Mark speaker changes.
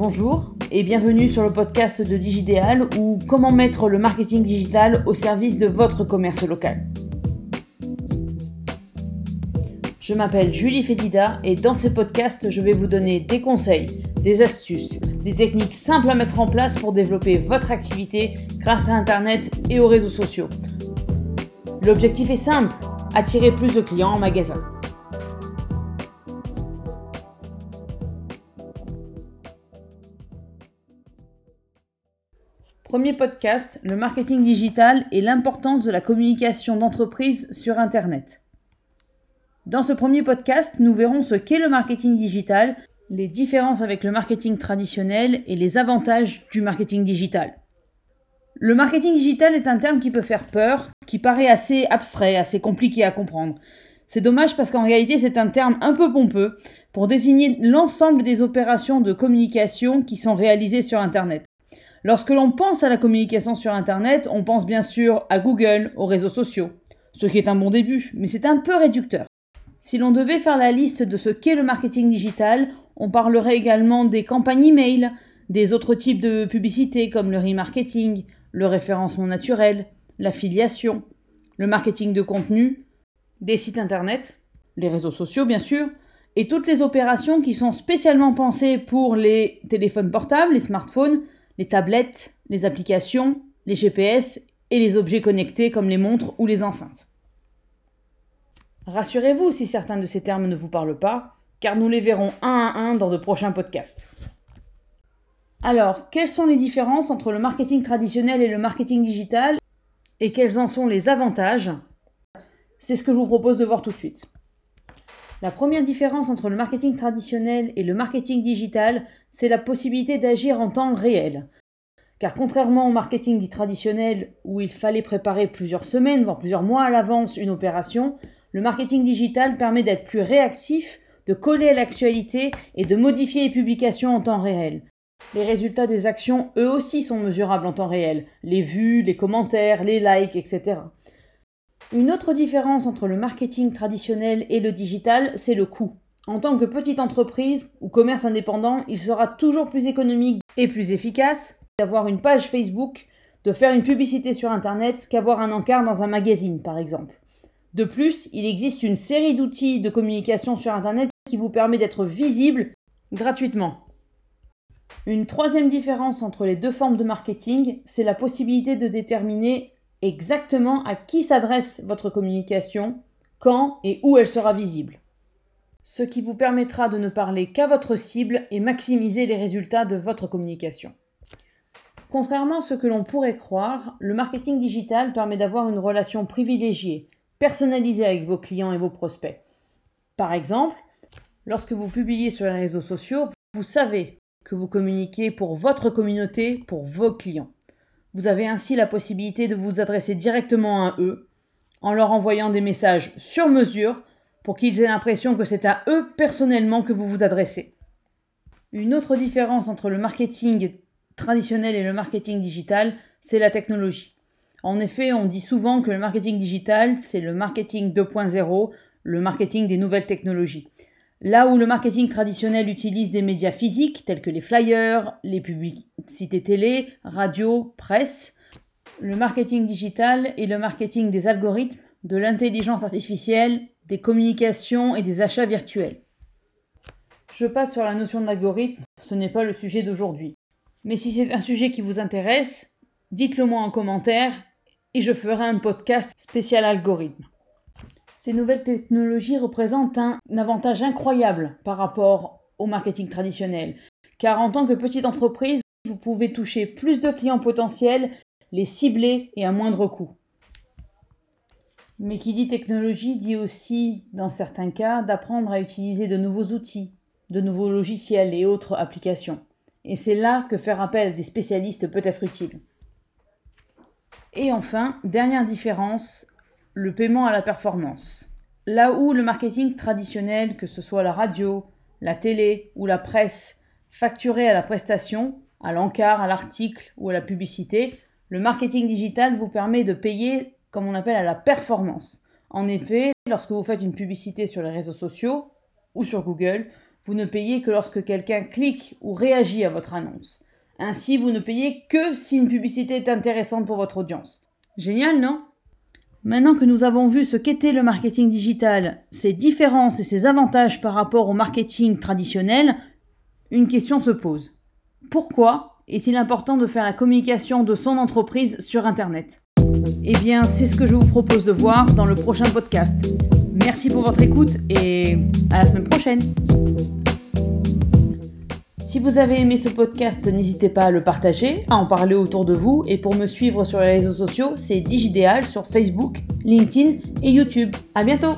Speaker 1: Bonjour et bienvenue sur le podcast de Digidéal ou comment mettre le marketing digital au service de votre commerce local. Je m'appelle Julie Fédida et dans ce podcast, je vais vous donner des conseils, des astuces, des techniques simples à mettre en place pour développer votre activité grâce à Internet et aux réseaux sociaux. L'objectif est simple, attirer plus de clients en magasin. Premier podcast, le marketing digital et l'importance de la communication d'entreprise sur Internet. Dans ce premier podcast, nous verrons ce qu'est le marketing digital, les différences avec le marketing traditionnel et les avantages du marketing digital. Le marketing digital est un terme qui peut faire peur, qui paraît assez abstrait, assez compliqué à comprendre. C'est dommage parce qu'en réalité c'est un terme un peu pompeux pour désigner l'ensemble des opérations de communication qui sont réalisées sur Internet. Lorsque l'on pense à la communication sur Internet, on pense bien sûr à Google, aux réseaux sociaux, ce qui est un bon début, mais c'est un peu réducteur. Si l'on devait faire la liste de ce qu'est le marketing digital, on parlerait également des campagnes email, des autres types de publicités comme le remarketing, le référencement naturel, l'affiliation, le marketing de contenu, des sites internet, les réseaux sociaux bien sûr, et toutes les opérations qui sont spécialement pensées pour les téléphones portables, les smartphones, les tablettes, les applications, les GPS et les objets connectés comme les montres ou les enceintes. Rassurez-vous si certains de ces termes ne vous parlent pas, car nous les verrons un à un dans de prochains podcasts. Alors, quelles sont les différences entre le marketing traditionnel et le marketing digital et quels en sont les avantages? C'est ce que je vous propose de voir tout de suite. La première différence entre le marketing traditionnel et le marketing digital, c'est la possibilité d'agir en temps réel. Car contrairement au marketing dit traditionnel où il fallait préparer plusieurs semaines, voire plusieurs mois à l'avance une opération, le marketing digital permet d'être plus réactif, de coller à l'actualité et de modifier les publications en temps réel. Les résultats des actions, eux aussi, sont mesurables en temps réel. Les vues, les commentaires, les likes, etc. Une autre différence entre le marketing traditionnel et le digital, c'est le coût. En tant que petite entreprise ou commerce indépendant, il sera toujours plus économique et plus efficace d'avoir une page Facebook, de faire une publicité sur Internet qu'avoir un encart dans un magazine, par exemple. De plus, il existe une série d'outils de communication sur Internet qui vous permet d'être visible gratuitement. Une troisième différence entre les deux formes de marketing, c'est la possibilité de déterminer exactement à qui s'adresse votre communication, quand et où elle sera visible. Ce qui vous permettra de ne parler qu'à votre cible et maximiser les résultats de votre communication. Contrairement à ce que l'on pourrait croire, le marketing digital permet d'avoir une relation privilégiée, personnalisée avec vos clients et vos prospects. Par exemple, lorsque vous publiez sur les réseaux sociaux, vous savez que vous communiquez pour votre communauté, pour vos clients. Vous avez ainsi la possibilité de vous adresser directement à eux en leur envoyant des messages sur mesure pour qu'ils aient l'impression que c'est à eux personnellement que vous vous adressez. Une autre différence entre le marketing traditionnel et le marketing digital, c'est la technologie. En effet, on dit souvent que le marketing digital, c'est le marketing 2.0, le marketing des nouvelles technologies. Là où le marketing traditionnel utilise des médias physiques tels que les flyers, les publicités télé, radio, presse, le marketing digital est le marketing des algorithmes, de l'intelligence artificielle, des communications et des achats virtuels. Je passe sur la notion d'algorithme, ce n'est pas le sujet d'aujourd'hui. Mais si c'est un sujet qui vous intéresse, dites-le moi en commentaire et je ferai un podcast spécial algorithme. Ces nouvelles technologies représentent un avantage incroyable par rapport au marketing traditionnel, car en tant que petite entreprise, vous pouvez toucher plus de clients potentiels, les cibler et à moindre coût. Mais qui dit technologie dit aussi, dans certains cas, d'apprendre à utiliser de nouveaux outils, de nouveaux logiciels et autres applications. Et c'est là que faire appel à des spécialistes peut être utile. Et enfin, dernière différence, le paiement à la performance. Là où le marketing traditionnel, que ce soit la radio, la télé ou la presse, facturait à la prestation, à l'encart, à l'article ou à la publicité, le marketing digital vous permet de payer comme on appelle à la performance. En effet, lorsque vous faites une publicité sur les réseaux sociaux ou sur Google, Vous ne payez que lorsque quelqu'un clique ou réagit à votre annonce. Ainsi, vous ne payez que si une publicité est intéressante pour votre audience. Génial, non? Maintenant que nous avons vu ce qu'était le marketing digital, ses différences et ses avantages par rapport au marketing traditionnel, une question se pose. Pourquoi est-il important de faire la communication de son entreprise sur Internet? Eh bien, c'est ce que je vous propose de voir dans le prochain podcast. Merci pour votre écoute et à la semaine prochaine. Si vous avez aimé ce podcast, n'hésitez pas à le partager, à en parler autour de vous et pour me suivre sur les réseaux sociaux, c'est Digidéal sur Facebook, LinkedIn et YouTube. À bientôt!